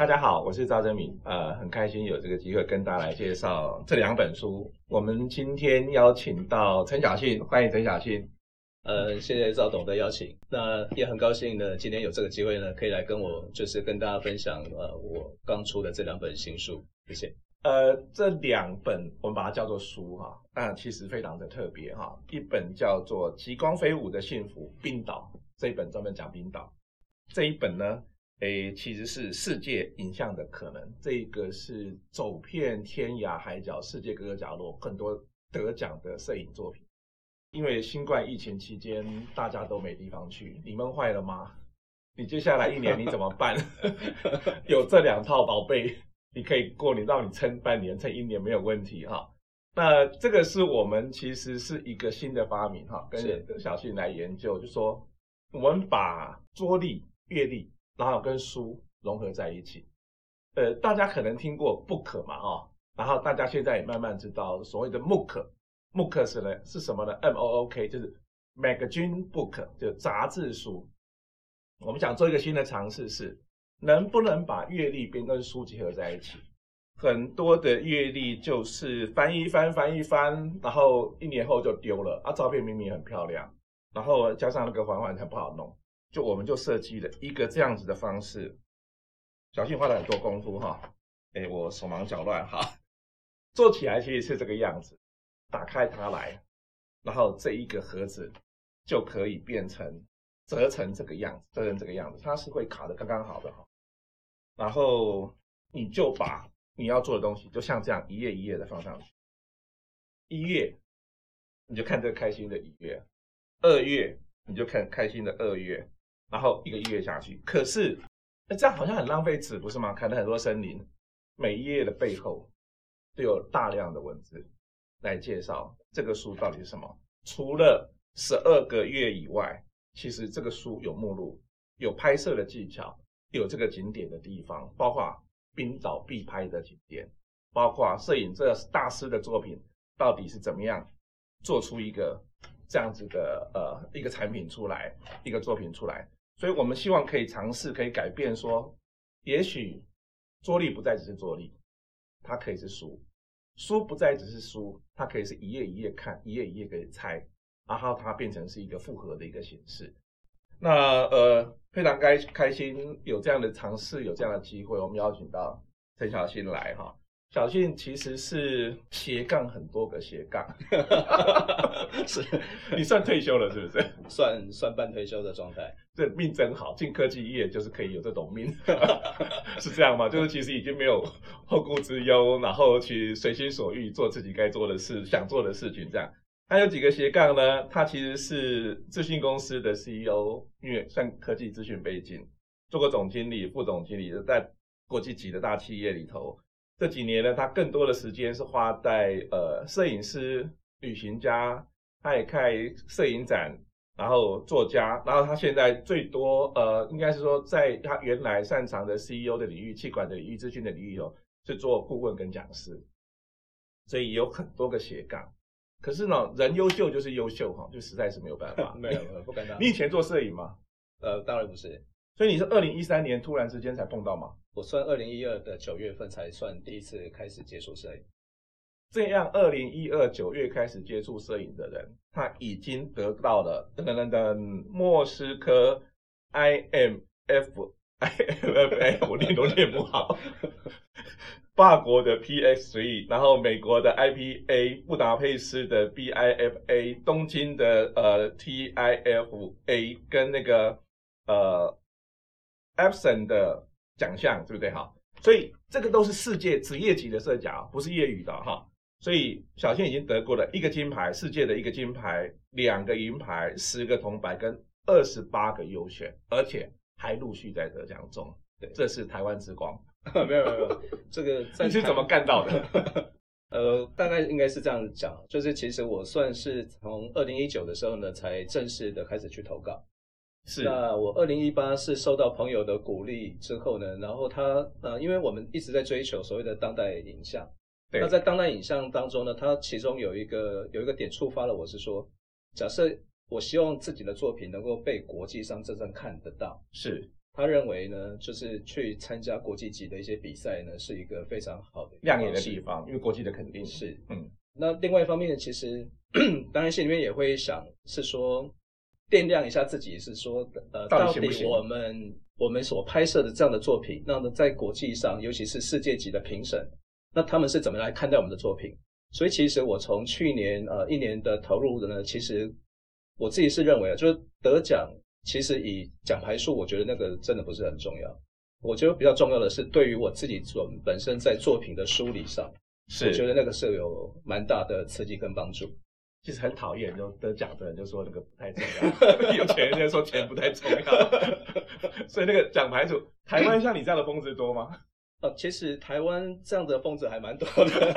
大家好，我是赵正敏，呃，很开心有这个机会跟大家来介绍这两本书。我们今天邀请到陈小信，欢迎陈小信。呃，谢谢赵董的邀请，那也很高兴呢，今天有这个机会呢，可以来跟我就是跟大家分享呃我刚出的这两本新书，谢谢。呃，这两本我们把它叫做书哈，那其实非常的特别哈。一本叫做《极光飞舞的幸福：冰岛》，这一本专门讲冰岛。这一本呢，诶，其实是世界影像的可能。这个是走遍天涯海角，世界各个角落很多得奖的摄影作品。因为新冠疫情期间，大家都没地方去，你闷坏了吗？你接下来一年你怎么办？有这两套宝贝，你可以过，你让你撑半年、撑一年没有问题哈。那这个是我们其实是一个新的发明哈，跟小信来研究，就说我们把桌历、月历，然后跟书融合在一起。呃，大家可能听过 book 嘛哈，然后大家现在也慢慢知道所谓的 MOOC。MOOC 是呢是什么呢？M O O K 就是 Magazine Book，就杂志书。我们想做一个新的尝试，是能不能把阅历边跟书结合在一起？很多的阅历就是翻一翻，翻一翻，然后一年后就丢了啊。照片明明很漂亮，然后加上那个环环它不好弄，就我们就设计了一个这样子的方式。小信花了很多功夫哈，哎，我手忙脚乱哈，做起来其实是这个样子。打开它来，然后这一个盒子就可以变成折成这个样子，折成这个样子，它是会卡的刚刚好的哈。然后你就把你要做的东西，就像这样一页一页的放上去。一月你就看这个开心的一月，二月你就看开心的二月，然后一个月下去。可是那这样好像很浪费纸，不是吗？看了很多森林，每一页的背后都有大量的文字。来介绍这个书到底是什么？除了十二个月以外，其实这个书有目录，有拍摄的技巧，有这个景点的地方，包括冰岛必拍的景点，包括摄影这大师的作品到底是怎么样做出一个这样子的呃一个产品出来，一个作品出来。所以我们希望可以尝试，可以改变说，也许桌历不再只是桌历，它可以是书。书不再只是书，它可以是一页一页看，一页一页可以猜，然后它变成是一个复合的一个形式。那呃，非常开开心有这样的尝试，有这样的机会，我们邀请到陈小新来哈。小俊其实是斜杠很多个斜杠，是你算退休了是不是？算算半退休的状态。这命真好，进科技业就是可以有这种命，是这样吗？就是其实已经没有后顾之忧，然后去随心所欲做自己该做的事、想做的事情。这样，他有几个斜杠呢？他其实是资讯公司的 CEO，因为算科技资讯背景，做过总经理、副总经理，在国际级的大企业里头。这几年呢，他更多的时间是花在呃摄影师、旅行家，他也开摄影展，然后作家，然后他现在最多呃，应该是说在他原来擅长的 CEO 的领域、气管的领域、资讯的领域有是做顾问跟讲师，所以有很多个斜杠。可是呢，人优秀就是优秀哈，就实在是没有办法。没有，不敢当。你以前做摄影吗？呃，当然不是。所以你是二零一三年突然之间才碰到吗？我算二零一二的九月份才算第一次开始接触摄影。这样，二零一二九月开始接触摄影的人，他已经得到了等等等等莫斯科 IMF IMF，我念都念不好。法国的 PX3，然后美国的 IPA，布达佩斯的 BIFA，东京的呃 TIFA，跟那个呃。Epson 的奖项对不对哈？所以这个都是世界职业级的摄影，不是业余的哈。所以小倩已经得过了一个金牌，世界的一个金牌，两个银牌，十个铜牌跟二十八个优选，而且还陆续在得奖中。对，这是台湾之光。没有没有没有，这个 你是怎么干到的？呃，大概应该是这样讲，就是其实我算是从二零一九的时候呢，才正式的开始去投稿。是，那我二零一八是受到朋友的鼓励之后呢，然后他呃，因为我们一直在追求所谓的当代影像，对，那在当代影像当中呢，它其中有一个有一个点触发了我是说，假设我希望自己的作品能够被国际上真正看得到，是，他认为呢，就是去参加国际级的一些比赛呢，是一个非常好的亮眼的地方，因为国际的肯定。是。嗯。那另外一方面，其实 当然心里面也会想，是说掂量一下自己，是说呃，到底我们我们所拍摄的这样的作品，那么在国际上，尤其是世界级的评审，那他们是怎么来看待我们的作品？所以其实我从去年呃一年的投入的呢，其实我自己是认为啊，就是得奖，其实以奖牌数，我觉得那个真的不是很重要。我觉得比较重要的是，对于我自己所本身在作品的梳理上。是，我觉得那个是有蛮大的刺激跟帮助。其实很讨厌，就得奖的人就说那个不太重要，有钱人就说钱不太重要。所以那个奖牌组，台湾像你这样的疯子多吗？呃，其实台湾这样的疯子还蛮多的，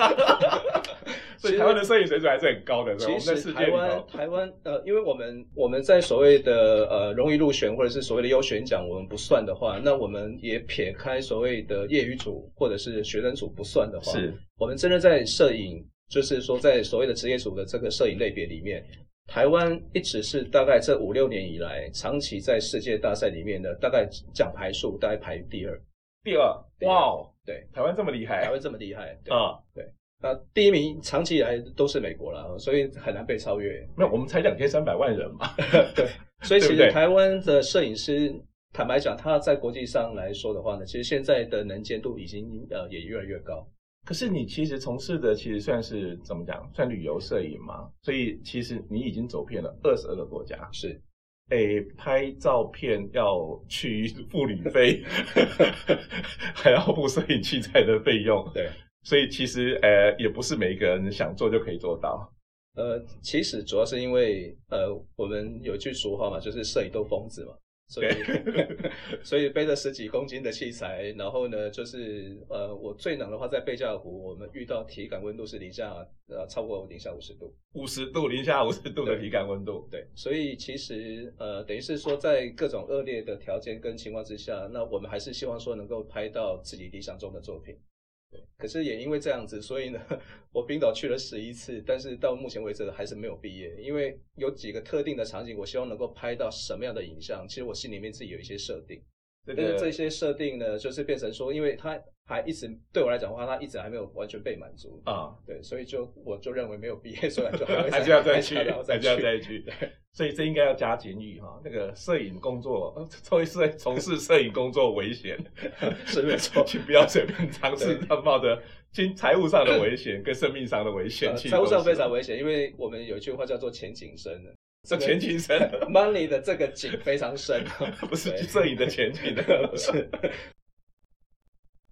所以台湾的摄影水准还是很高的。其实台湾台湾呃，因为我们我们在所谓的呃荣誉入选或者是所谓的优选奖，我们不算的话，那我们也撇开所谓的业余组或者是学生组不算的话，是我们真的在摄影，就是说在所谓的职业组的这个摄影类别里面，台湾一直是大概这五六年以来，长期在世界大赛里面的大概奖牌数大概排第二。第二，哇哦，对，台湾这么厉害，台湾这么厉害啊，对，那第一名长期以来都是美国了，所以很难被超越。没有，我们才两千三百万人嘛，对，所以其实台湾的摄影师，坦白讲，他在国际上来说的话呢，其实现在的能见度已经呃也越来越高。可是你其实从事的其实算是怎么讲，算旅游摄影嘛，所以其实你已经走遍了二十二个国家，是。诶，拍照片要去付旅费，还要付摄影器材的费用。对，所以其实呃，也不是每一个人想做就可以做到。呃，其实主要是因为呃，我们有句俗话嘛，就是摄影都疯子嘛。所以，所以背着十几公斤的器材，然后呢，就是呃，我最冷的话，在贝加尔湖，我们遇到体感温度是零下呃超过零下五十度，五十度零下五十度的体感温度。对，所以其实呃，等于是说，在各种恶劣的条件跟情况之下，那我们还是希望说能够拍到自己理想中的作品。可是也因为这样子，所以呢，我冰岛去了十一次，但是到目前为止还是没有毕业。因为有几个特定的场景，我希望能够拍到什么样的影像，其实我心里面自己有一些设定。但是这些设定呢，就是变成说，因为它还一直对我来讲的话，它一直还没有完全被满足啊。对，所以就我就认为没有毕业，所以就还，还是要再去，还是要再去。对，所以这应该要加警语哈。那个摄影工作，作为摄从事摄影工作危险，是没错，请不要随便尝试，他冒着金财务上的危险跟生命上的危险。财务上非常危险，因为我们有一句话叫做前景深的。这前景深，money 的这个井非常深，不是摄影的前景的，不是。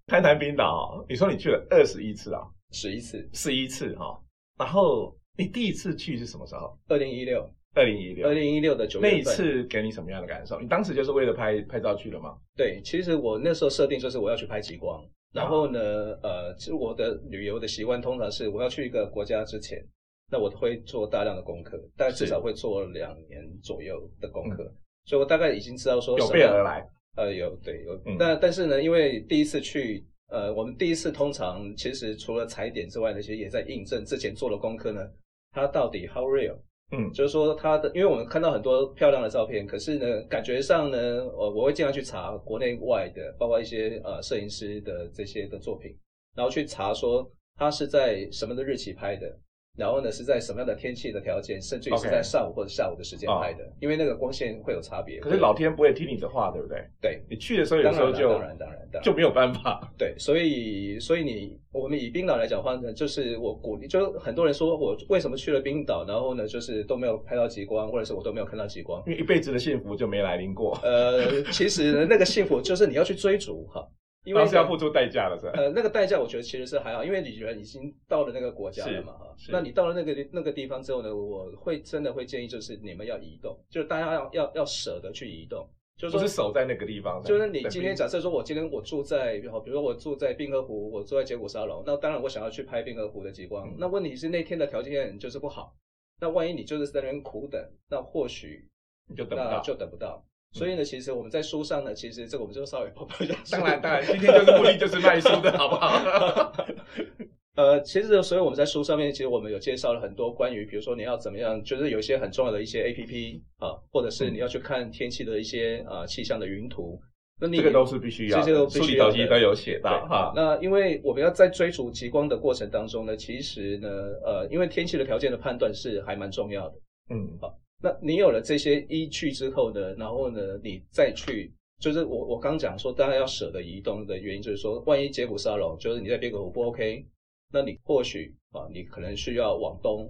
谈谈 冰岛，你说你去了二十一次啊？十一次，十一次哈。然后你第一次去是什么时候？二零一六，二零一六，二零一六的九月份。那一次给你什么样的感受？你当时就是为了拍拍照去了吗？对，其实我那时候设定就是我要去拍极光。然后呢，呃，其实我的旅游的习惯通常是我要去一个国家之前。那我会做大量的功课，大概至少会做两年左右的功课，嗯、所以我大概已经知道说有备而来。呃，有对有，嗯、但但是呢，因为第一次去，呃，我们第一次通常其实除了踩点之外，那些也在印证之前做的功课呢，它到底 how real？嗯，就是说它的，因为我们看到很多漂亮的照片，可是呢，感觉上呢，我我会经常去查国内外的，包括一些呃摄影师的这些的作品，然后去查说它是在什么的日期拍的。然后呢，是在什么样的天气的条件，甚至于是在上午或者下午的时间拍的.因为那个光线会有差别。可是老天不会听你的话，对不对？对，你去的时候有时候就当然当然当然，就没有办法。对，所以所以你我们以冰岛来讲的话呢，就是我鼓励，就很多人说我为什么去了冰岛，然后呢，就是都没有拍到极光，或者是我都没有看到极光，因为一辈子的幸福就没来临过。呃，其实那个幸福就是你要去追逐哈。因为是要付出代价的，是吧？呃，那个代价我觉得其实是还好，因为你人已经到了那个国家了嘛，哈。那你到了那个那个地方之后呢，我会真的会建议就是你们要移动，就是大家要要要舍得去移动，就是是守在那个地方。就是你今天假设说我今天我住在，比如说我住在冰河湖，我住在杰古沙龙，那当然我想要去拍冰河湖的极光，嗯、那问题是那天的条件就是不好，那万一你就是在那边苦等，那或许你就等不到，就等不到。所以呢，其实我们在书上呢，其实这个我们就稍微抛抛一下。当然，当然，今天就是目的就是卖书的，好不好？呃，其实，所以我们在书上面，其实我们有介绍了很多关于，比如说你要怎么样，就是有一些很重要的一些 APP 啊，或者是你要去看天气的一些啊气象的云图。那你这个都是必须要，这些都必须要有写到哈。那因为我们要在追逐极光的过程当中呢，其实呢，呃，因为天气的条件的判断是还蛮重要的。嗯，好，那你有了这些依据之后呢，然后呢，你再去，就是我我刚讲说，大家要舍得移动的原因，就是说，万一接骨沙龙，就是你在别个湖不 OK，那你或许啊，你可能需要往东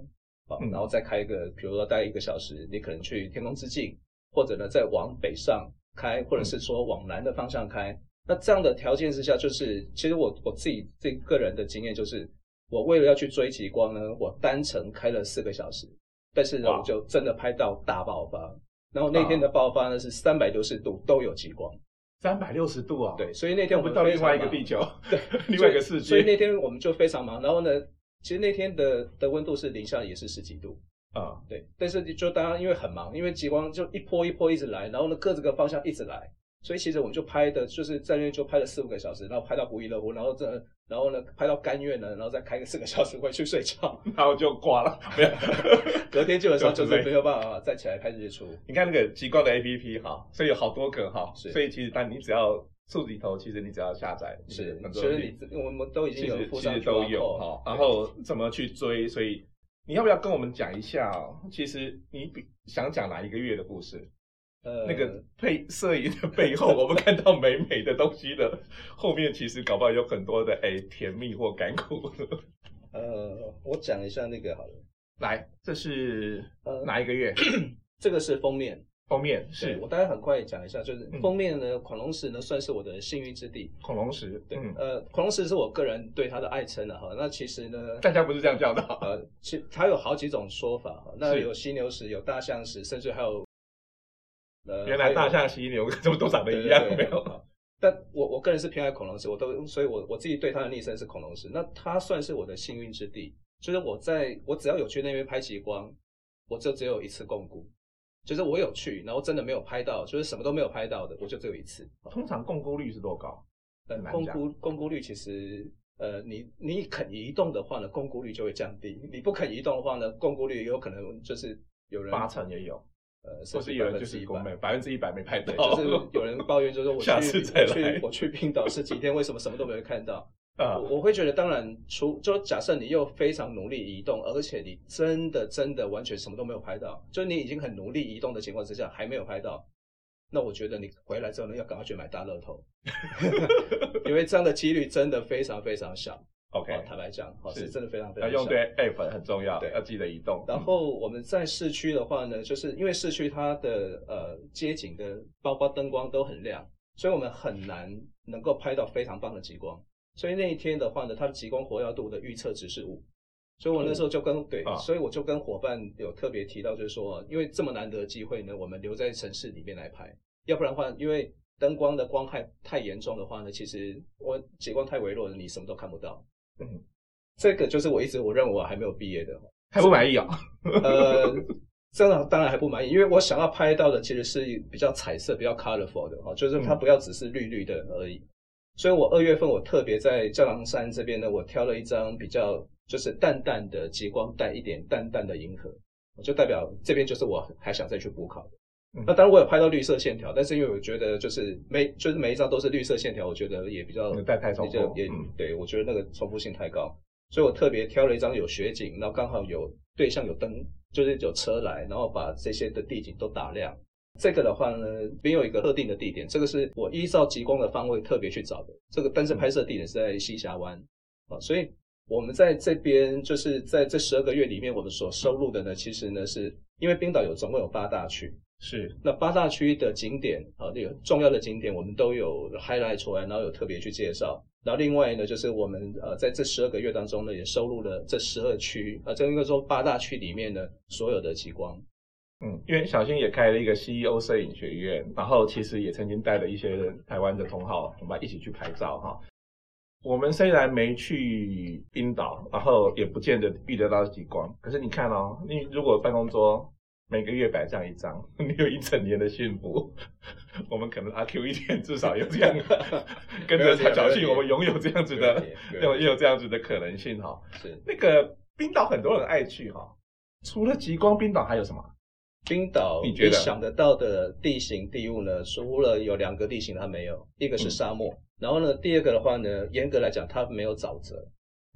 啊，然后再开一个，比如说待一个小时，你可能去天空之境，或者呢，再往北上开，或者是说往南的方向开。那这样的条件之下，就是其实我我自己这个人的经验就是，我为了要去追极光呢，我单程开了四个小时。但是呢，我就真的拍到大爆发，然后那天的爆发呢是三百六十度都有极光，三百六十度啊，对，所以那天我们到另外一个地球，对，另外一个世界，所以那天我们就非常忙。然后呢，其实那天的的温度是零下也是十几度。啊，对，但是就大家因为很忙，因为极光就一波一波一直来，然后呢各这个方向一直来。所以其实我们就拍的，就是在那边就拍了四五个小时，然后拍到不亦乐乎，然后这，然后呢拍到甘愿呢，然后再开个四个小时回去睡觉，然后就挂了，没有，隔天基本上就是没有办法再起来拍日出。你看那个极光的 APP 哈，所以有好多个哈，所以其实但你只要数里头，其实你只要下载，是，其实你我们都已经有附上，其实都有哈，然后怎么去追，所以你要不要跟我们讲一下？其实你比想讲哪一个月的故事？呃，那个配摄影的背后，我们看到美美的东西的后面，其实搞不好有很多的哎甜蜜或甘苦。呃，我讲一下那个好了。来，这是呃哪一个月？这个是封面。封面是我大概很快讲一下，就是封面呢，恐龙石呢算是我的幸运之地。恐龙石，对，呃，恐龙石是我个人对它的爱称了哈。那其实呢，大家不是这样叫的。呃，其它有好几种说法哈。那有犀牛石，有大象石，甚至还有。呃，原来大象、犀牛怎么都长得一样？没有，但我我个人是偏爱恐龙石，我都，所以我我自己对它的昵称是恐龙石。那它算是我的幸运之地，就是我在我只要有去那边拍极光，我就只有一次共估，就是我有去，然后真的没有拍到，就是什么都没有拍到的，我就只有一次。通常共估率是多高？呃，共估共估率其实，呃，你你肯移动的话呢，共估率就会降低；你不肯移动的话呢，共估率有可能就是有人八成也有。呃，甚至有人就是一百百分之一百没拍到，就是有人抱怨，就是 我去下次再去我去冰岛十几天，为什么什么都没有看到？啊，我我会觉得，当然，除就假设你又非常努力移动，而且你真的真的完全什么都没有拍到，就你已经很努力移动的情况之下还没有拍到，那我觉得你回来之后呢，要赶快去买大乐透，因为这样的几率真的非常非常小。OK，坦白讲，好是真的非常非常。要用对 App 很重要，对，要记得移动。然后我们在市区的话呢，就是因为市区它的呃街景的包括灯光都很亮，所以我们很难能够拍到非常棒的极光。所以那一天的话呢，它的极光活跃度的预测值是五。所以我那时候就跟对，所以我就跟伙伴有特别提到，就是说，因为这么难得的机会呢，我们留在城市里面来拍，要不然的话，因为灯光的光害太严重的话呢，其实我极光太微弱了，你什么都看不到。嗯，这个就是我一直我认为我还没有毕业的，还不满意啊？呃，这样当然还不满意，因为我想要拍到的其实是比较彩色、比较 colorful 的哈，就是它不要只是绿绿的而已。嗯、所以我二月份我特别在教堂山这边呢，我挑了一张比较就是淡淡的极光带一点淡淡的银河，就代表这边就是我还想再去补考的。嗯、那当然我有拍到绿色线条，但是因为我觉得就是每就是每一张都是绿色线条，我觉得也比较带太重复，也、嗯、对我觉得那个重复性太高，所以我特别挑了一张有雪景，然后刚好有对象有灯，就是有车来，然后把这些的地景都打亮。这个的话呢，没有一个特定的地点，这个是我依照极光的方位特别去找的。这个但是拍摄地点是在西峡湾啊，所以我们在这边就是在这十二个月里面，我们所收录的呢，其实呢是因为冰岛有总共有八大区。是，那八大区的景点啊，那个重要的景点，我们都有 highlight 出来，然后有特别去介绍。然后另外呢，就是我们呃在这十二个月当中呢，也收录了这十二区啊，这应该说八大区里面的所有的极光。嗯，因为小新也开了一个 CEO 摄影学院，然后其实也曾经带了一些台湾的同好，我们一起去拍照哈。我们虽然没去冰岛，然后也不见得遇得到极光，可是你看哦，你如果办公桌。每个月摆这样一张，你有一整年的幸福。我们可能阿 Q 一天至少有这样 跟着他侥幸，我们拥有这样子的，有也有这样子的可能性哈。是那个冰岛很多人爱去哈，除了极光，冰岛还有什么？冰岛，你觉得想得到的地形地物呢？除了有两个地形它没有，一个是沙漠，嗯、然后呢，第二个的话呢，严格来讲它没有沼泽，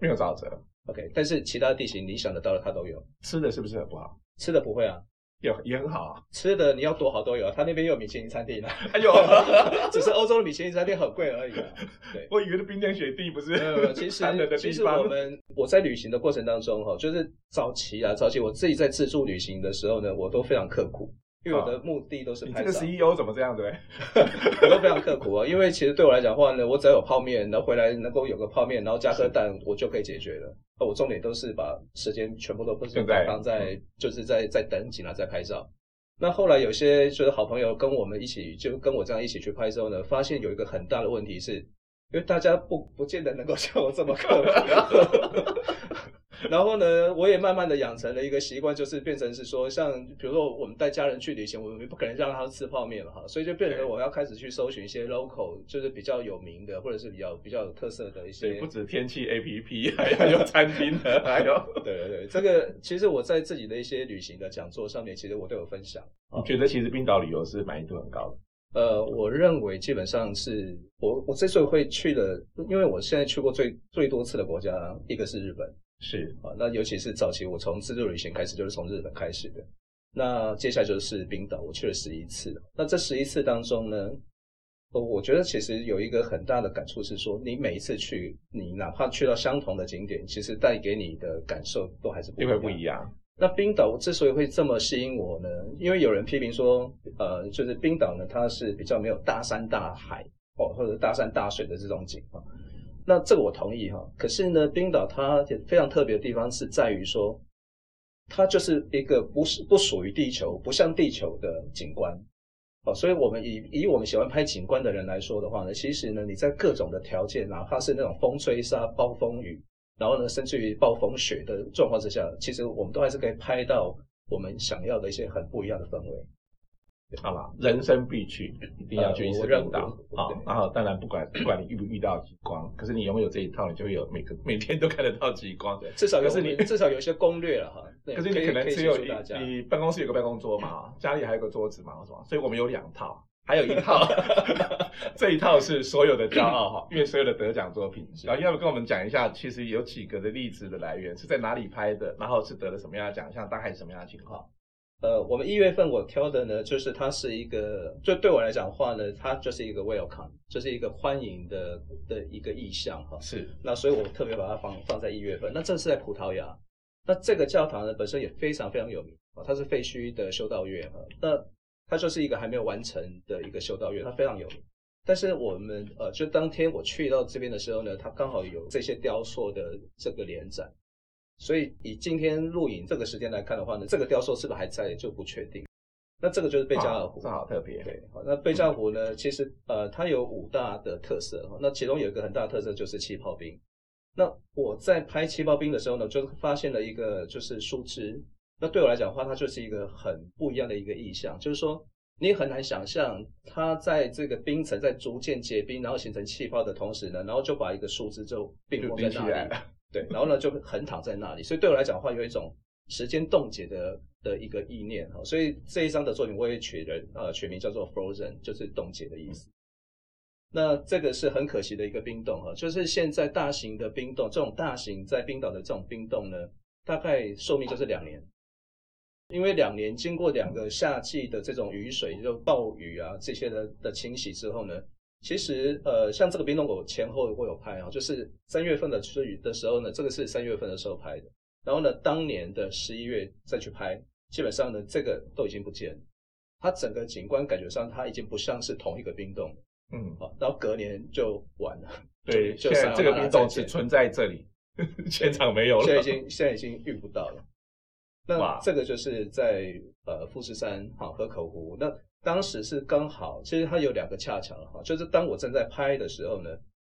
没有沼泽。OK，但是其他地形你想得到的它都有。吃的是不是很不好？吃的不会啊。有也很好啊，吃的你要多好都有，他那边有米其林餐厅呢。哎呦，只是欧洲的米其林餐厅很贵而已。对，我以为是冰天雪地不是。呃，其实其实我们我在旅行的过程当中哈，就是早期啊，早期我自己在自助旅行的时候呢，我都非常刻苦。因为我的目的都是拍照。你这个 CEO 怎么这样子？我都非常刻苦啊，因为其实对我来讲的话呢，我只要有泡面，然后回来能够有个泡面，然后加颗蛋，我就可以解决了。那我重点都是把时间全部都不是放在，就是在在等景啊，在拍照。那后来有些就是好朋友跟我们一起，就跟我这样一起去拍之后呢，发现有一个很大的问题是，因为大家不不见得能够像我这么刻苦。然后呢，我也慢慢的养成了一个习惯，就是变成是说，像比如说我们带家人去旅行，我们不可能让他吃泡面了哈，所以就变成我要开始去搜寻一些 local，就是比较有名的或者是比较比较有特色的一些。对，不止天气 APP，还有餐厅的，还有。对对对，这个其实我在自己的一些旅行的讲座上面，其实我都有分享。你觉得其实冰岛旅游是满意度很高的？呃，我认为基本上是我我之所以会去的，因为我现在去过最最多次的国家，一个是日本。是啊，那尤其是早期我从自助旅行开始，就是从日本开始的。那接下来就是冰岛，我去了十一次。那这十一次当中呢，我我觉得其实有一个很大的感触是说，你每一次去，你哪怕去到相同的景点，其实带给你的感受都还是不一样。不一样。那冰岛之所以会这么吸引我呢？因为有人批评说，呃，就是冰岛呢，它是比较没有大山大海哦，或者大山大水的这种景况。那这个我同意哈，可是呢，冰岛它非常特别的地方是在于说，它就是一个不是不属于地球、不像地球的景观，哦，所以我们以以我们喜欢拍景观的人来说的话呢，其实呢，你在各种的条件，哪怕是那种风吹沙、暴风雨，然后呢，甚至于暴风雪的状况之下，其实我们都还是可以拍到我们想要的一些很不一样的氛围。好吧，人生必去，一定要去一次冰岛。好，然后当然不管 不管你遇不遇到极光，可是你拥有这一套，你就会有每个每天都看得到极光。至少可是你至少有一 些攻略了哈。可是你可能只有你办公室有个办公桌嘛，家里还有个桌子嘛，是吧？所以我们有两套，还有一套，这一套是所有的骄傲哈，因为所有的得奖作品。然后要不跟我们讲一下，其实有几个的例子的来源是在哪里拍的，然后是得了什么样的奖项，大概是什么样的情况？呃，我们一月份我挑的呢，就是它是一个，就对我来讲的话呢，它就是一个 welcome，就是一个欢迎的的一个意象哈。是。那所以我特别把它放放在一月份。那这是在葡萄牙，那这个教堂呢本身也非常非常有名啊，它是废墟的修道院哈。那它就是一个还没有完成的一个修道院，它非常有名。但是我们呃，就当天我去到这边的时候呢，它刚好有这些雕塑的这个联展。所以以今天录影这个时间来看的话呢，这个雕塑是不是还在就不确定。那这个就是贝加尔湖，正好特别。对，好，那贝加尔湖呢，其实呃它有五大的特色哈，那其中有一个很大的特色就是气泡冰。那我在拍气泡冰的时候呢，就发现了一个就是树枝。那对我来讲的话，它就是一个很不一样的一个意象，就是说你很难想象它在这个冰层在逐渐结冰，然后形成气泡的同时呢，然后就把一个树枝就冰封在那里。对，然后呢就横躺在那里，所以对我来讲的话，有一种时间冻结的的一个意念哈，所以这一张的作品我也取人呃取名叫做 Frozen，就是冻结的意思。那这个是很可惜的一个冰洞哈，就是现在大型的冰洞，这种大型在冰岛的这种冰洞呢，大概寿命就是两年，因为两年经过两个夏季的这种雨水，就暴雨啊这些的的清洗之后呢。其实，呃，像这个冰洞，我前后我有拍啊，就是三月份的春雨的时候呢，这个是三月份的时候拍的。然后呢，当年的十一月再去拍，基本上呢，这个都已经不见了。它整个景观感觉上，它已经不像是同一个冰洞。嗯，好，然后隔年就完了。对，就现在这个冰洞只存在这里，现场没有了。现在已经现在已经遇不到了。那这个就是在呃富士山哈河口湖那。当时是刚好，其实它有两个恰巧哈，就是当我正在拍的时候呢，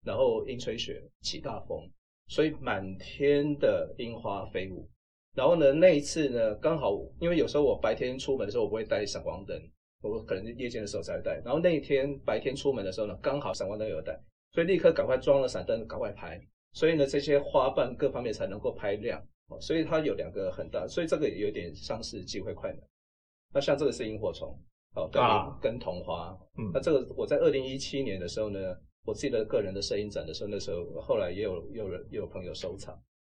然后阴吹雪起大风，所以满天的樱花飞舞。然后呢，那一次呢，刚好因为有时候我白天出门的时候我不会带闪光灯，我可能夜间的时候才带。然后那一天白天出门的时候呢，刚好闪光灯有带，所以立刻赶快装了闪灯，赶快拍。所以呢，这些花瓣各方面才能够拍亮。所以它有两个很大，所以这个也有点像是机会快门。那像这个是萤火虫，哦，跟跟桐花，嗯，那这个我在二零一七年的时候呢，我自己的个人的摄影展的时候，那时候后来也有有人也有朋友收藏。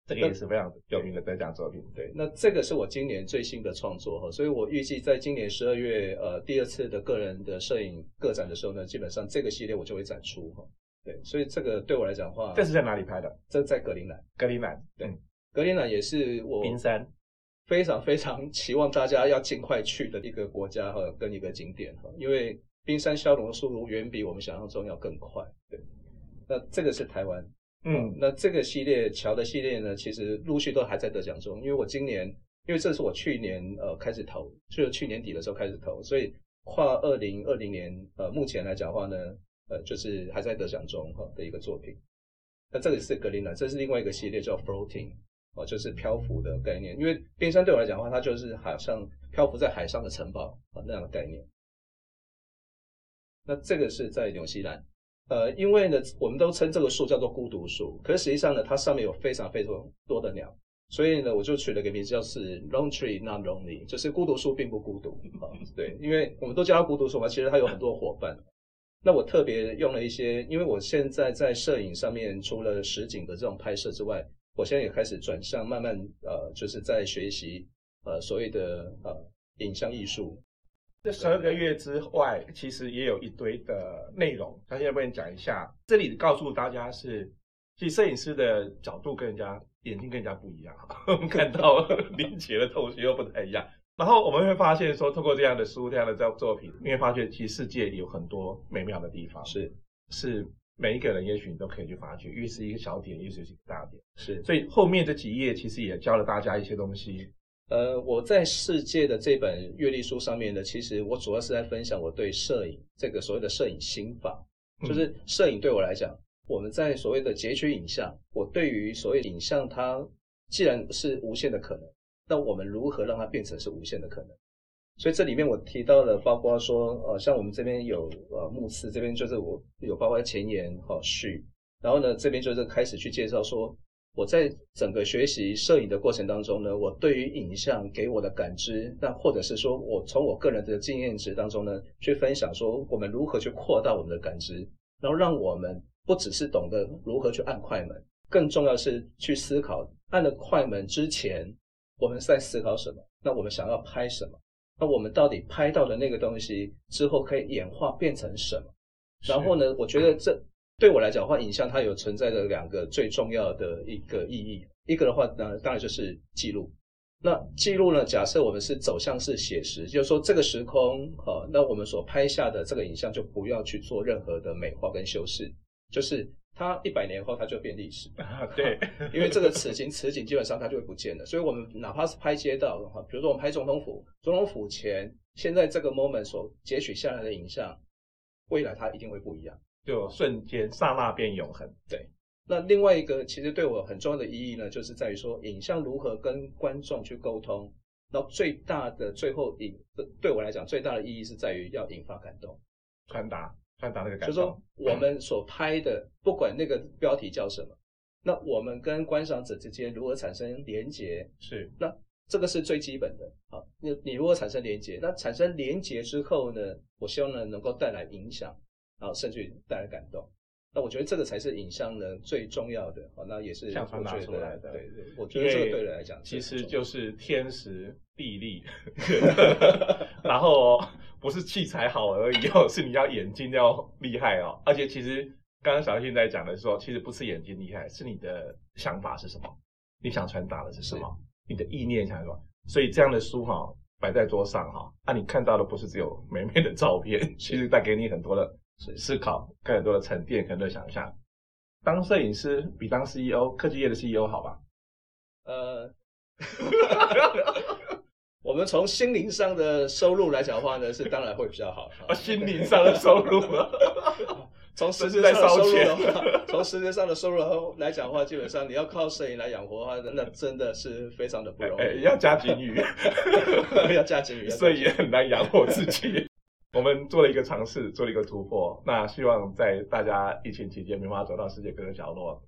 这个也是非常有名的得奖作品。对，那这个是我今年最新的创作哈，所以我预计在今年十二月呃第二次的个人的摄影个展的时候呢，基本上这个系列我就会展出哈。对，所以这个对我来讲的话，这是在哪里拍的？这在格陵兰。格陵兰，对，格陵兰也是我冰山非常非常期望大家要尽快去的一个国家哈，跟一个景点哈，因为冰山消融的速度远比我们想象中要更快。对，那这个是台湾。嗯，那这个系列桥的系列呢，其实陆续都还在得奖中。因为我今年，因为这是我去年呃开始投，就是去年底的时候开始投，所以跨二零二零年呃目前来讲的话呢，呃就是还在得奖中哈的一个作品。那这个是格林兰，这是另外一个系列叫 floating 哦，就是漂浮的概念。因为冰山对我来讲的话，它就是好像漂浮在海上的城堡啊那样的概念。那这个是在纽西兰。呃，因为呢，我们都称这个树叫做孤独树，可是实际上呢，它上面有非常非常多的鸟，所以呢，我就取了个名字，叫是 Lone Tree Not Lonely，就是孤独树并不孤独啊。对，因为我们都叫它孤独树嘛，其实它有很多伙伴。那我特别用了一些，因为我现在在摄影上面，除了实景的这种拍摄之外，我现在也开始转向慢慢呃，就是在学习呃所谓的呃影像艺术。这十二个月之外，其实也有一堆的内容。他现在帮你讲一下，这里告诉大家是，其实摄影师的角度跟人家眼睛跟人家不一样，我们看到理解的东西又不太一样。然后我们会发现说，通过这样的书、这样的作作品，你会发现其实世界有很多美妙的地方，是是每一个人也许你都可以去发掘，越是一个小点，越是一个大点。是，所以后面这几页其实也教了大家一些东西。呃，我在世界的这本阅历书上面呢，其实我主要是在分享我对摄影这个所谓的摄影心法，就是摄影对我来讲，我们在所谓的截取影像，我对于所谓影像它既然是无限的可能，那我们如何让它变成是无限的可能？所以这里面我提到了，包括说，呃，像我们这边有呃目次，这边就是我有包括前言和序，然后呢，这边就是开始去介绍说。我在整个学习摄影的过程当中呢，我对于影像给我的感知，那或者是说我从我个人的经验值当中呢，去分享说我们如何去扩大我们的感知，然后让我们不只是懂得如何去按快门，更重要是去思考按了快门之前我们在思考什么，那我们想要拍什么，那我们到底拍到的那个东西之后可以演化变成什么？然后呢，我觉得这。对我来讲的话，影像它有存在的两个最重要的一个意义，一个的话呢，当然就是记录。那记录呢，假设我们是走向是写实，就是说这个时空，哈，那我们所拍下的这个影像就不要去做任何的美化跟修饰，就是它一百年后它就变历史 啊，对，因为这个此景此景基本上它就会不见了。所以我们哪怕是拍街道的话，比如说我们拍总统府，总统府前现在这个 moment 所截取下来的影像，未来它一定会不一样。就瞬间刹那变永恒。对，那另外一个其实对我很重要的意义呢，就是在于说影像如何跟观众去沟通。那最大的最后引，对我来讲最大的意义是在于要引发感动，传达传达那个感动。就是说我们所拍的，不管那个标题叫什么，那我们跟观赏者之间如何产生连结？是，那这个是最基本的。好，你你如果产生连结？那产生连结之后呢，我希望呢能够带来影响。然后甚至于带来感动，那我觉得这个才是影像呢最重要的，好，那也是像传达出来的。对对，我觉得这个对人来讲，其实就是天时地利，然后不是器材好而已哦，是你要眼睛要厉害哦。而且其实刚刚小新在讲的时候，其实不是眼睛厉害，是你的想法是什么，你想传达的是什么，你的意念想什么。所以这样的书哈摆在桌上哈，啊，你看到的不是只有美美的照片，其实带给你很多的。思考，更多的沉淀，更多的想象。当摄影师比当 CEO，科技业的 CEO 好吧？呃，我们从心灵上的收入来讲的话呢，是当然会比较好。啊，心灵上的收入，从实质上的收入的话，从实质上的收入来讲的话，基本上你要靠摄影来养活的话，那真的是非常的不容易。欸、要加金鱼，要加金鱼，摄影也很难养活自己。我们做了一个尝试，做了一个突破。那希望在大家疫情期间没办法走到世界各个角落，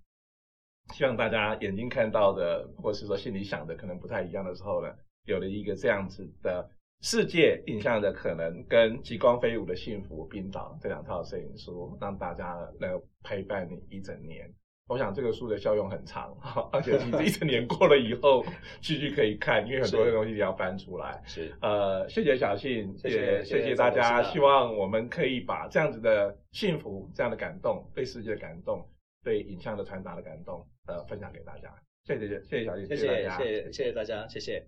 希望大家眼睛看到的，或是说心里想的，可能不太一样的时候呢，有了一个这样子的世界影像的可能跟极光飞舞的幸福冰岛这两套摄影书，让大家来陪伴你一整年。我想这个书的效用很长，而且你这一整年过了以后，继续可以看，因为很多的东西你要翻出来。是，呃，谢谢小信，谢谢谢谢大家，希望我们可以把这样子的幸福、这样的感动、对世界的感动、对影像的传达的感动，呃，分享给大家。谢谢谢谢小信，谢谢谢谢谢谢大家，谢谢。